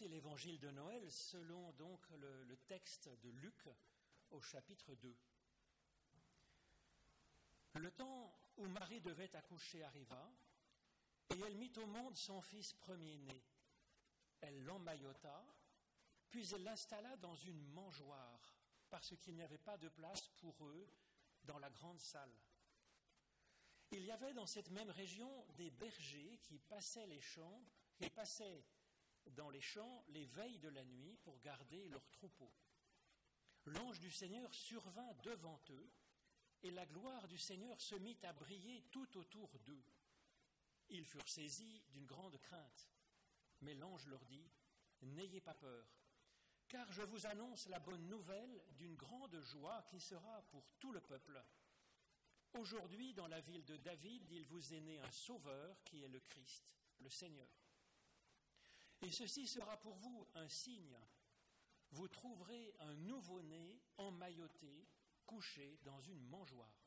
L'évangile de Noël selon donc le, texte de Luc au chapitre 2. Le temps où Marie devait accoucher arriva, et elle mit au monde son fils premier-né. Elle l'emmaillota, puis elle l'installa dans une mangeoire, parce qu'il n'y avait pas de place pour eux dans la grande salle. Il y avait dans cette même région des bergers qui passaient les champs, qui passaient dans les champs les veilles de la nuit pour garder leurs troupeaux. L'ange du Seigneur survint devant eux, et la gloire du Seigneur se mit à briller tout autour d'eux. Ils furent saisis d'une grande crainte. Mais l'ange leur dit, N'ayez pas peur, car je vous annonce la bonne nouvelle d'une grande joie qui sera pour tout le peuple. Aujourd'hui, dans la ville de David, il vous est né un sauveur qui est le Christ, le Seigneur. Et ceci sera pour vous un signe. Vous trouverez un nouveau-né emmailloté, couché dans une mangeoire.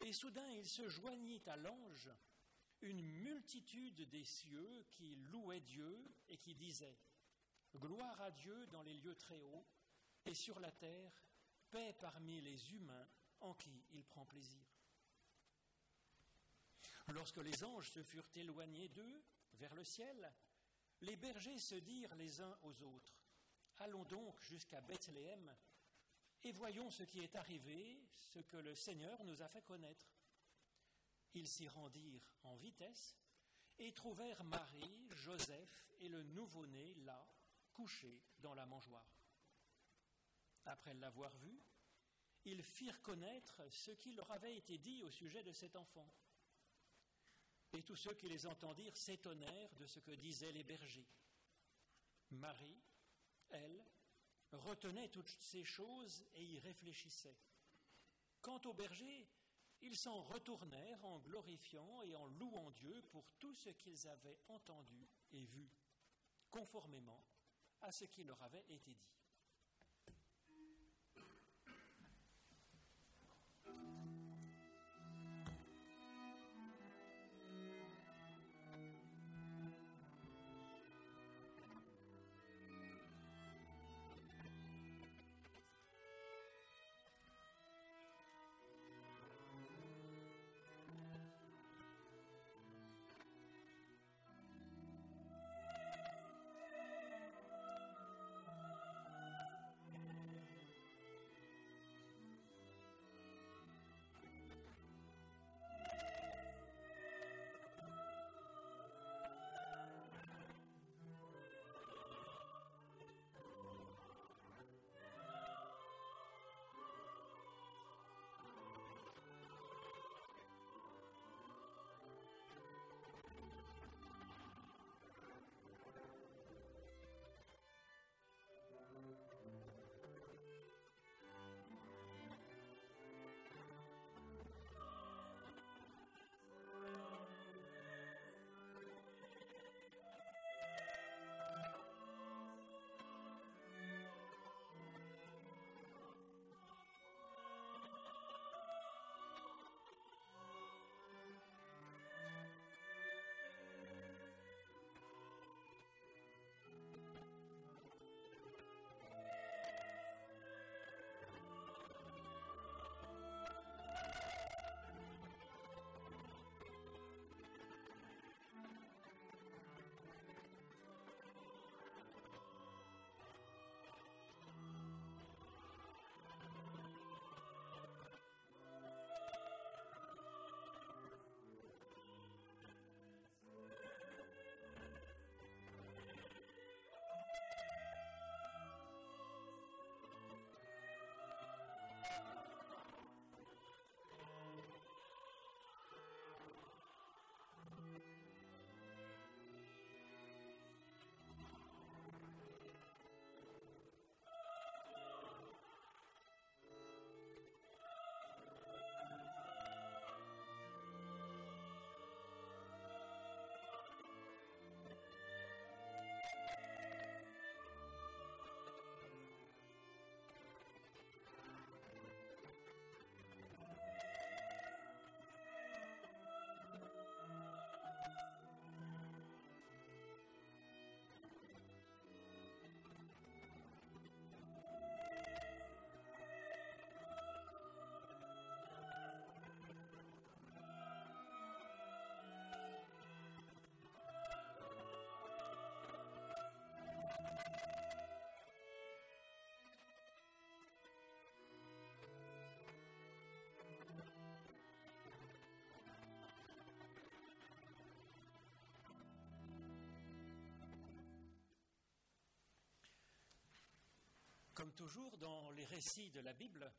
Et soudain il se joignit à l'ange une multitude des cieux qui louaient Dieu et qui disaient Gloire à Dieu dans les lieux très hauts, et sur la terre, paix parmi les humains en qui il prend plaisir. Lorsque les anges se furent éloignés d'eux vers le ciel, les bergers se dirent les uns aux autres Allons donc jusqu'à Bethléem et voyons ce qui est arrivé, ce que le Seigneur nous a fait connaître. Ils s'y rendirent en vitesse et trouvèrent Marie, Joseph et le nouveau-né là, couchés dans la mangeoire. Après l'avoir vu, ils firent connaître ce qui leur avait été dit au sujet de cet enfant. Et tous ceux qui les entendirent s'étonnèrent de ce que disaient les bergers. Marie, elle, retenait toutes ces choses et y réfléchissait. Quant aux bergers, ils s'en retournèrent en glorifiant et en louant Dieu pour tout ce qu'ils avaient entendu et vu, conformément à ce qui leur avait été dit. Comme toujours dans les récits de la Bible,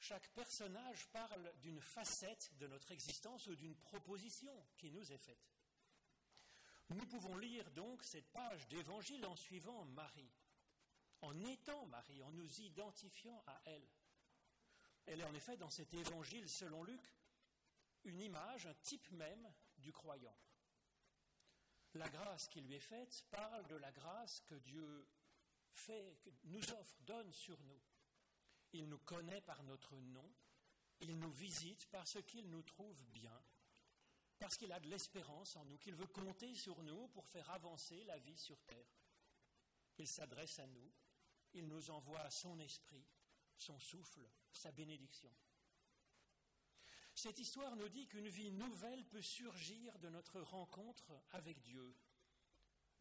chaque personnage parle d'une facette de notre existence ou d'une proposition qui nous est faite. Nous pouvons lire donc cette page d'évangile en suivant Marie, en étant Marie, en nous identifiant à elle. Elle est en effet dans cet évangile selon Luc une image, un type même du croyant. La grâce qui lui est faite parle de la grâce que Dieu fait, nous offre, donne sur nous. Il nous connaît par notre nom, il nous visite parce qu'il nous trouve bien, parce qu'il a de l'espérance en nous, qu'il veut compter sur nous pour faire avancer la vie sur terre. Il s'adresse à nous, il nous envoie son esprit, son souffle, sa bénédiction. Cette histoire nous dit qu'une vie nouvelle peut surgir de notre rencontre avec Dieu,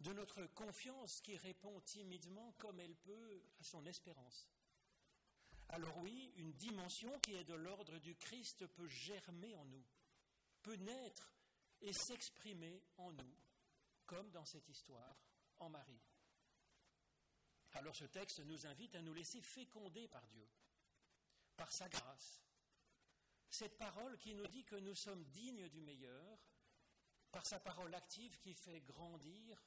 de notre confiance qui répond timidement comme elle peut à son espérance. Alors oui, une dimension qui est de l'ordre du Christ peut germer en nous, peut naître et s'exprimer en nous, comme dans cette histoire en Marie. Alors ce texte nous invite à nous laisser féconder par Dieu, par sa grâce. Cette parole qui nous dit que nous sommes dignes du meilleur, par sa parole active qui fait grandir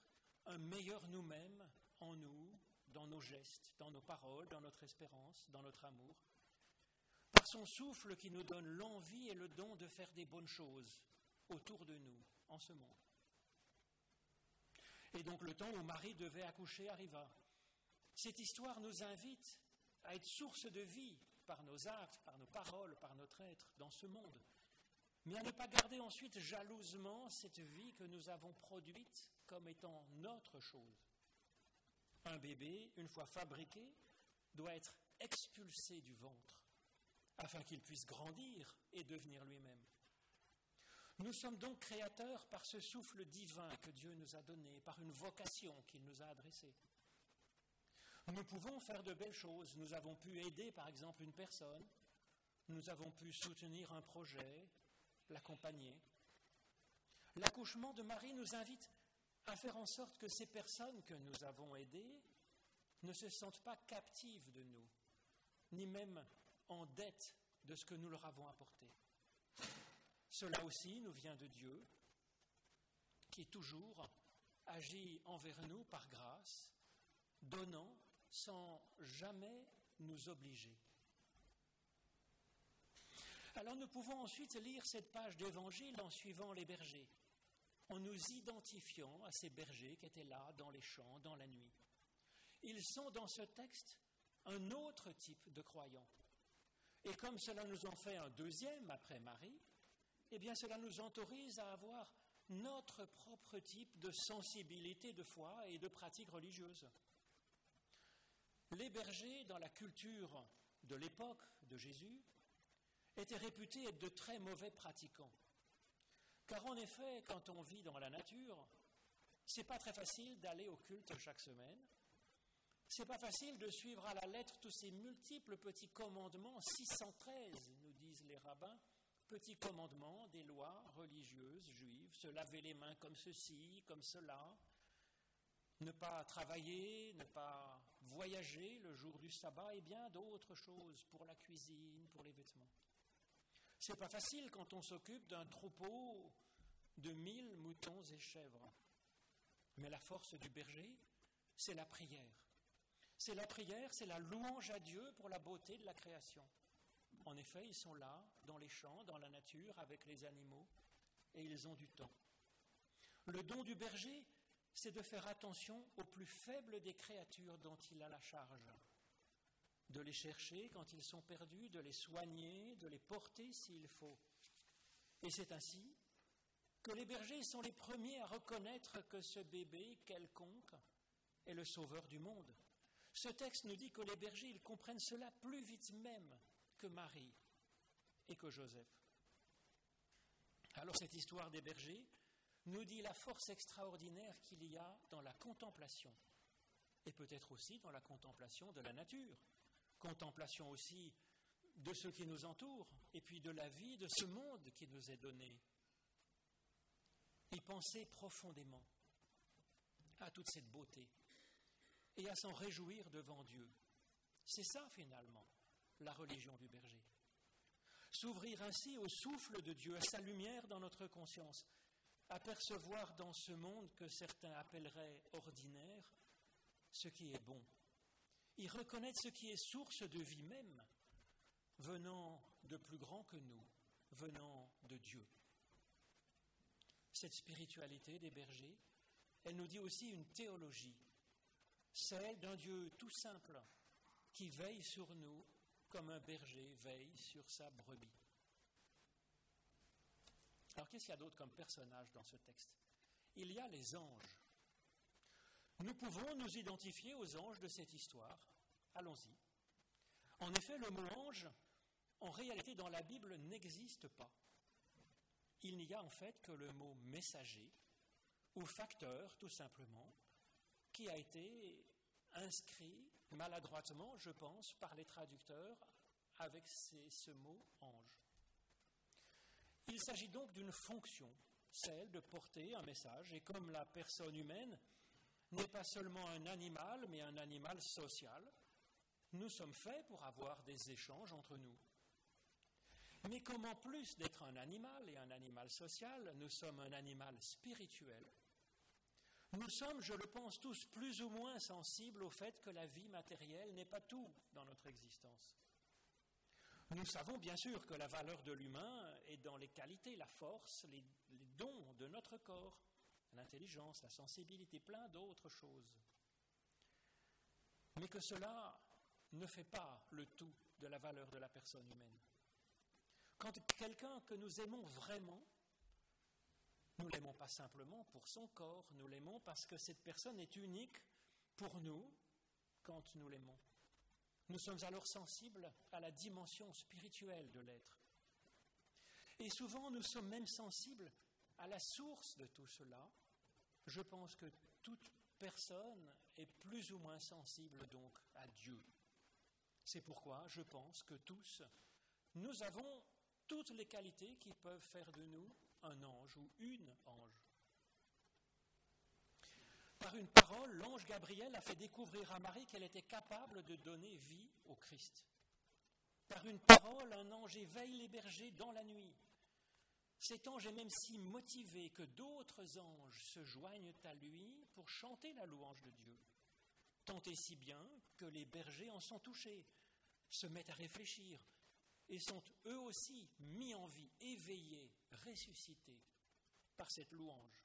un meilleur nous-mêmes en nous, dans nos gestes, dans nos paroles, dans notre espérance, dans notre amour, par son souffle qui nous donne l'envie et le don de faire des bonnes choses autour de nous, en ce monde. Et donc le temps où Marie devait accoucher arriva. Cette histoire nous invite à être source de vie par nos actes, par nos paroles, par notre être dans ce monde, mais à ne pas garder ensuite jalousement cette vie que nous avons produite comme étant notre chose. Un bébé, une fois fabriqué, doit être expulsé du ventre afin qu'il puisse grandir et devenir lui-même. Nous sommes donc créateurs par ce souffle divin que Dieu nous a donné, par une vocation qu'il nous a adressée. Nous pouvons faire de belles choses. Nous avons pu aider, par exemple, une personne. Nous avons pu soutenir un projet, l'accompagner. L'accouchement de Marie nous invite à faire en sorte que ces personnes que nous avons aidées ne se sentent pas captives de nous, ni même en dette de ce que nous leur avons apporté. Cela aussi nous vient de Dieu, qui toujours agit envers nous par grâce, donnant sans jamais nous obliger. Alors nous pouvons ensuite lire cette page d'évangile en suivant les bergers, en nous identifiant à ces bergers qui étaient là dans les champs, dans la nuit. Ils sont dans ce texte un autre type de croyants. Et comme cela nous en fait un deuxième après Marie, eh bien cela nous autorise à avoir notre propre type de sensibilité de foi et de pratique religieuse. Les bergers, dans la culture de l'époque de Jésus, étaient réputés être de très mauvais pratiquants. Car en effet, quand on vit dans la nature, c'est pas très facile d'aller au culte chaque semaine. C'est pas facile de suivre à la lettre tous ces multiples petits commandements, 613, nous disent les rabbins, petits commandements des lois religieuses juives, se laver les mains comme ceci, comme cela, ne pas travailler, ne pas voyager le jour du sabbat et bien d'autres choses pour la cuisine, pour les vêtements. C'est pas facile quand on s'occupe d'un troupeau de mille moutons et chèvres. Mais la force du berger, c'est la prière. C'est la prière, c'est la louange à Dieu pour la beauté de la création. En effet, ils sont là, dans les champs, dans la nature, avec les animaux, et ils ont du temps. Le don du berger, c'est de faire attention aux plus faibles des créatures dont il a la charge, de les chercher quand ils sont perdus, de les soigner, de les porter s'il faut. Et c'est ainsi que les bergers sont les premiers à reconnaître que ce bébé quelconque est le sauveur du monde. Ce texte nous dit que les bergers, comprennent cela plus vite même que Marie et que Joseph. Alors cette histoire des bergers nous dit la force extraordinaire qu'il y a dans la contemplation, et peut-être aussi dans la contemplation de la nature, contemplation aussi de ce qui nous entoure, et puis de la vie de ce monde qui nous est donné. Y penser profondément à toute cette beauté et à s'en réjouir devant Dieu C'est ça finalement, la religion du berger. S'ouvrir ainsi au souffle de Dieu, à sa lumière dans notre conscience, apercevoir dans ce monde que certains appelleraient ordinaire ce qui est bon, y reconnaître ce qui est source de vie même, venant de plus grand que nous, venant de Dieu. Cette spiritualité des bergers, elle nous dit aussi une théologie, celle d'un Dieu tout simple qui veille sur nous comme un berger veille sur sa brebis. Alors qu'est-ce qu'il y a d'autre comme personnage dans ce texte? Il y a les anges. Nous pouvons nous identifier aux anges de cette histoire. Allons-y. En effet, le mot ange, en réalité, dans la Bible, n'existe pas. Il n'y a en fait que le mot messager, ou facteur, tout simplement, qui a été inscrit maladroitement, je pense, par les traducteurs avec ce mot ange. Il s'agit donc d'une fonction, celle de porter un message, et comme la personne humaine n'est pas seulement un animal, mais un animal social, nous sommes faits pour avoir des échanges entre nous. Mais comme en plus d'être un animal et un animal social, nous sommes un animal spirituel, nous sommes, je le pense, tous plus ou moins sensibles au fait que la vie matérielle n'est pas tout dans notre existence. Nous savons bien sûr que la valeur de l'humain est dans les qualités, la force, les, dons de notre corps, l'intelligence, la sensibilité, plein d'autres choses. Mais que cela ne fait pas le tout de la valeur de la personne humaine. Quand quelqu'un que nous aimons vraiment, nous l'aimons pas simplement pour son corps, nous l'aimons parce que cette personne est unique pour nous quand nous l'aimons. Nous sommes alors sensibles à la dimension spirituelle de l'être. Et souvent, nous sommes même sensibles à la source de tout cela. Je pense que toute personne est plus ou moins sensible donc à Dieu. C'est pourquoi je pense que tous, nous avons toutes les qualités qui peuvent faire de nous un ange ou une ange. Par une parole, l'ange Gabriel a fait découvrir à Marie qu'elle était capable de donner vie au Christ. Par une parole, un ange éveille les bergers dans la nuit. Cet ange est même si motivé que d'autres anges se joignent à lui pour chanter la louange de Dieu. Tant et si bien que les bergers en sont touchés, se mettent à réfléchir et sont eux aussi mis en vie, éveillés, ressuscités par cette louange.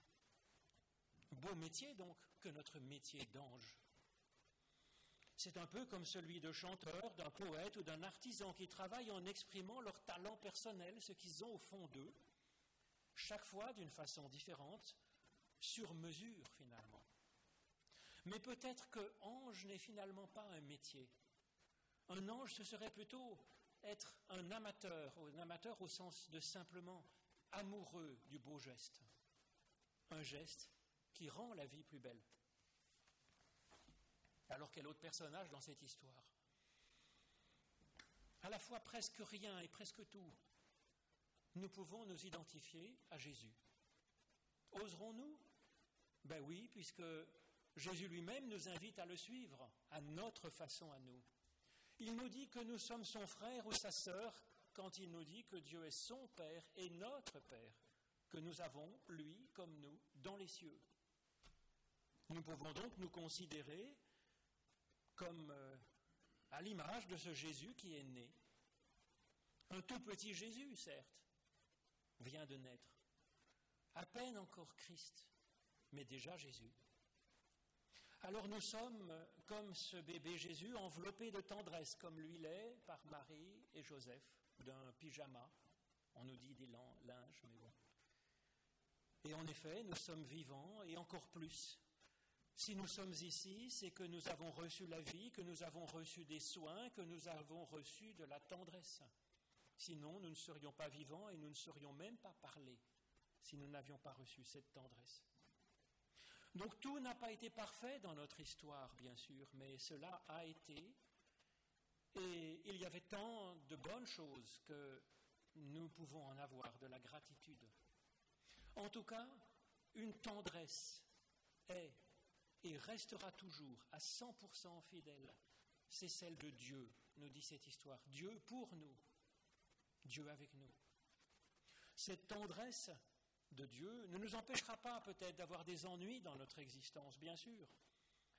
Beau métier donc que notre métier d'ange. C'est un peu comme celui de chanteur, d'un poète ou d'un artisan qui travaillent en exprimant leur talent personnel, ce qu'ils ont au fond d'eux, chaque fois d'une façon différente, sur mesure finalement. Mais peut-être que ange n'est finalement pas un métier. Un ange, ce serait plutôt être un amateur, un amateur au sens de simplement amoureux du beau geste. Un geste qui rend la vie plus belle. Alors quel autre personnage dans cette histoire? À la fois presque rien et presque tout, nous pouvons nous identifier à Jésus. Oserons-nous? Ben oui, puisque Jésus lui-même nous invite à le suivre, à notre façon à nous. Il nous dit que nous sommes son frère ou sa sœur quand il nous dit que Dieu est son Père et notre Père, que nous avons, lui comme nous, dans les cieux. Nous pouvons donc nous considérer comme euh, à l'image de ce Jésus qui est né. Un tout petit Jésus, certes, vient de naître. À peine encore Christ, mais déjà Jésus. Alors nous sommes comme ce bébé Jésus enveloppé de tendresse, comme lui l'est par Marie et Joseph, d'un pyjama. On nous dit des linges, mais bon. Et en effet, nous sommes vivants et encore plus si nous sommes ici, c'est que nous avons reçu la vie, que nous avons reçu des soins, que nous avons reçu de la tendresse. Sinon, nous ne serions pas vivants et nous ne serions même pas parlés si nous n'avions pas reçu cette tendresse. Donc tout n'a pas été parfait dans notre histoire, bien sûr, mais cela a été. Et il y avait tant de bonnes choses que nous pouvons en avoir de la gratitude. En tout cas, une tendresse est et restera toujours à 100% fidèle, c'est celle de Dieu, nous dit cette histoire. Dieu pour nous, Dieu avec nous. Cette tendresse de Dieu ne nous empêchera pas peut-être d'avoir des ennuis dans notre existence, bien sûr.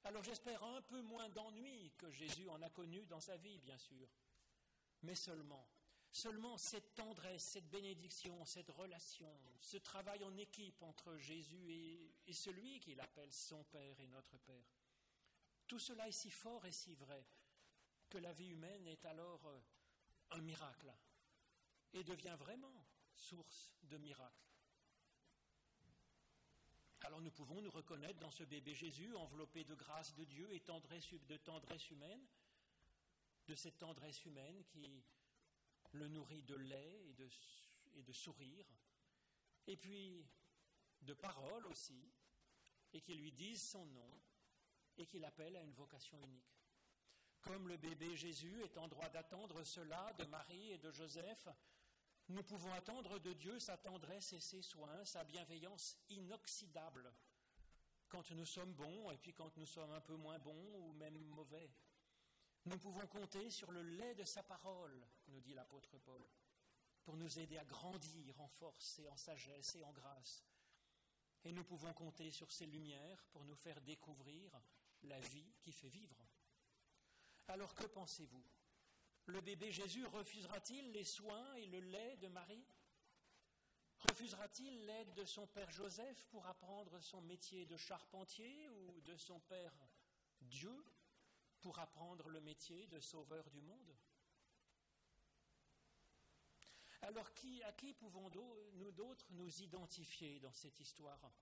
Alors j'espère un peu moins d'ennuis que Jésus en a connu dans sa vie, bien sûr. Mais seulement, seulement cette tendresse, cette bénédiction, cette relation, ce travail en équipe entre Jésus et, et celui qu'il appelle son Père et notre Père. Tout cela est si fort et si vrai que la vie humaine est alors euh, un miracle et devient vraiment source de miracle. Alors nous pouvons nous reconnaître dans ce bébé Jésus enveloppé de grâce de Dieu et de tendresse humaine, de cette tendresse humaine qui le nourrit de lait et de, et sourire, et puis de paroles aussi, et qui lui disent son nom et qui l'appelle à une vocation unique. Comme le bébé Jésus est en droit d'attendre cela de Marie et de Joseph, nous pouvons attendre de Dieu sa tendresse et ses soins, sa bienveillance inoxydable, quand nous sommes bons et puis quand nous sommes un peu moins bons ou même mauvais. Nous pouvons compter sur le lait de sa parole, nous dit l'apôtre Paul, pour nous aider à grandir en force et en sagesse et en grâce. Et nous pouvons compter sur ses lumières pour nous faire découvrir la vie qui fait vivre. Alors que pensez-vous? Le bébé Jésus refusera-t-il les soins et le lait de Marie? Refusera-t-il l'aide de son père Joseph pour apprendre son métier de charpentier ou de son père Dieu pour apprendre le métier de sauveur du monde? Alors à qui pouvons-nous d'autres nous identifier dans cette histoire?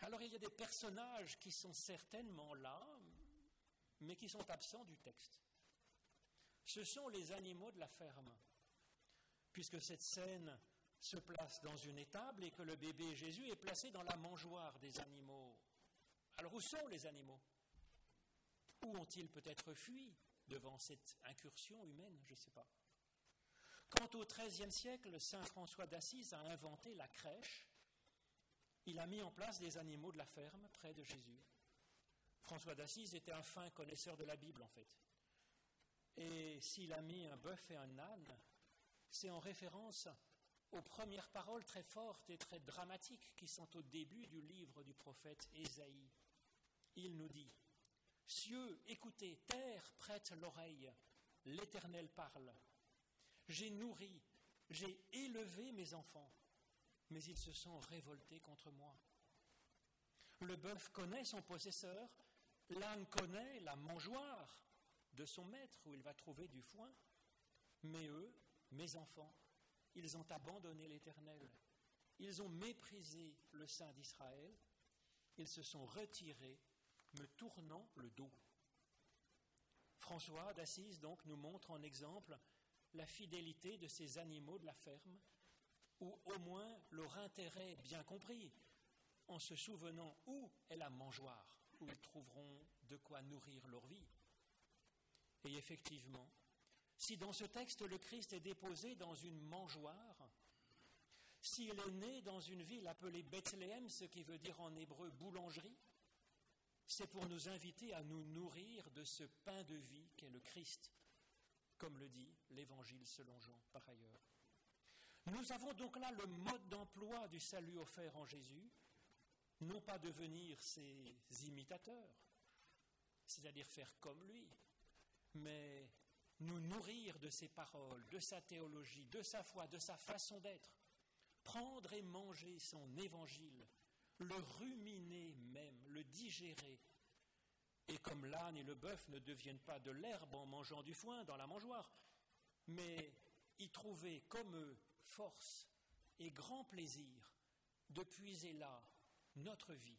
Alors il y a des personnages qui sont certainement là, mais qui sont absents du texte ce sont les animaux de la ferme. Puisque cette scène se place dans une étable et que le bébé Jésus est placé dans la mangeoire des animaux. Alors où sont les animaux? Où ont-ils peut-être fui devant cette incursion humaine? Je ne sais pas. Quant au XIIIe siècle, Saint François d'Assise a inventé la crèche. Il a mis en place des animaux de la ferme près de Jésus. François d'Assise était un fin connaisseur de la Bible, en fait. Et s'il a mis un bœuf et un âne, c'est en référence aux premières paroles très fortes et très dramatiques qui sont au début du livre du prophète Ésaïe. Il nous dit Cieux, écoutez, terre, prête l'oreille, l'Éternel parle. J'ai nourri, j'ai élevé mes enfants, mais ils se sont révoltés contre moi. Le bœuf connaît son possesseur, l'âne connaît la mangeoire, de son maître où il va trouver du foin. Mais eux, mes enfants, ils ont abandonné l'Éternel. Ils ont méprisé le Saint d'Israël. Ils se sont retirés, me tournant le dos. François d'Assise donc nous montre en exemple la fidélité de ces animaux de la ferme, ou au moins leur intérêt bien compris, en se souvenant où est la mangeoire, où ils trouveront de quoi nourrir leur vie. Et effectivement, si dans ce texte le Christ est déposé dans une mangeoire, s'il est né dans une ville appelée Bethléem, ce qui veut dire en hébreu boulangerie, c'est pour nous inviter à nous nourrir de ce pain de vie qu'est le Christ, comme le dit l'Évangile selon Jean par ailleurs. Nous avons donc là le mode d'emploi du salut offert en Jésus, non pas devenir ses imitateurs, c'est-à-dire faire comme lui, mais nous nourrir de ses paroles, de sa théologie, de sa foi, de sa façon d'être, prendre et manger son évangile, le ruminer même, le digérer, et comme l'âne et le bœuf ne deviennent pas de l'herbe en mangeant du foin dans la mangeoire, mais y trouver comme eux force et grand plaisir de puiser là notre vie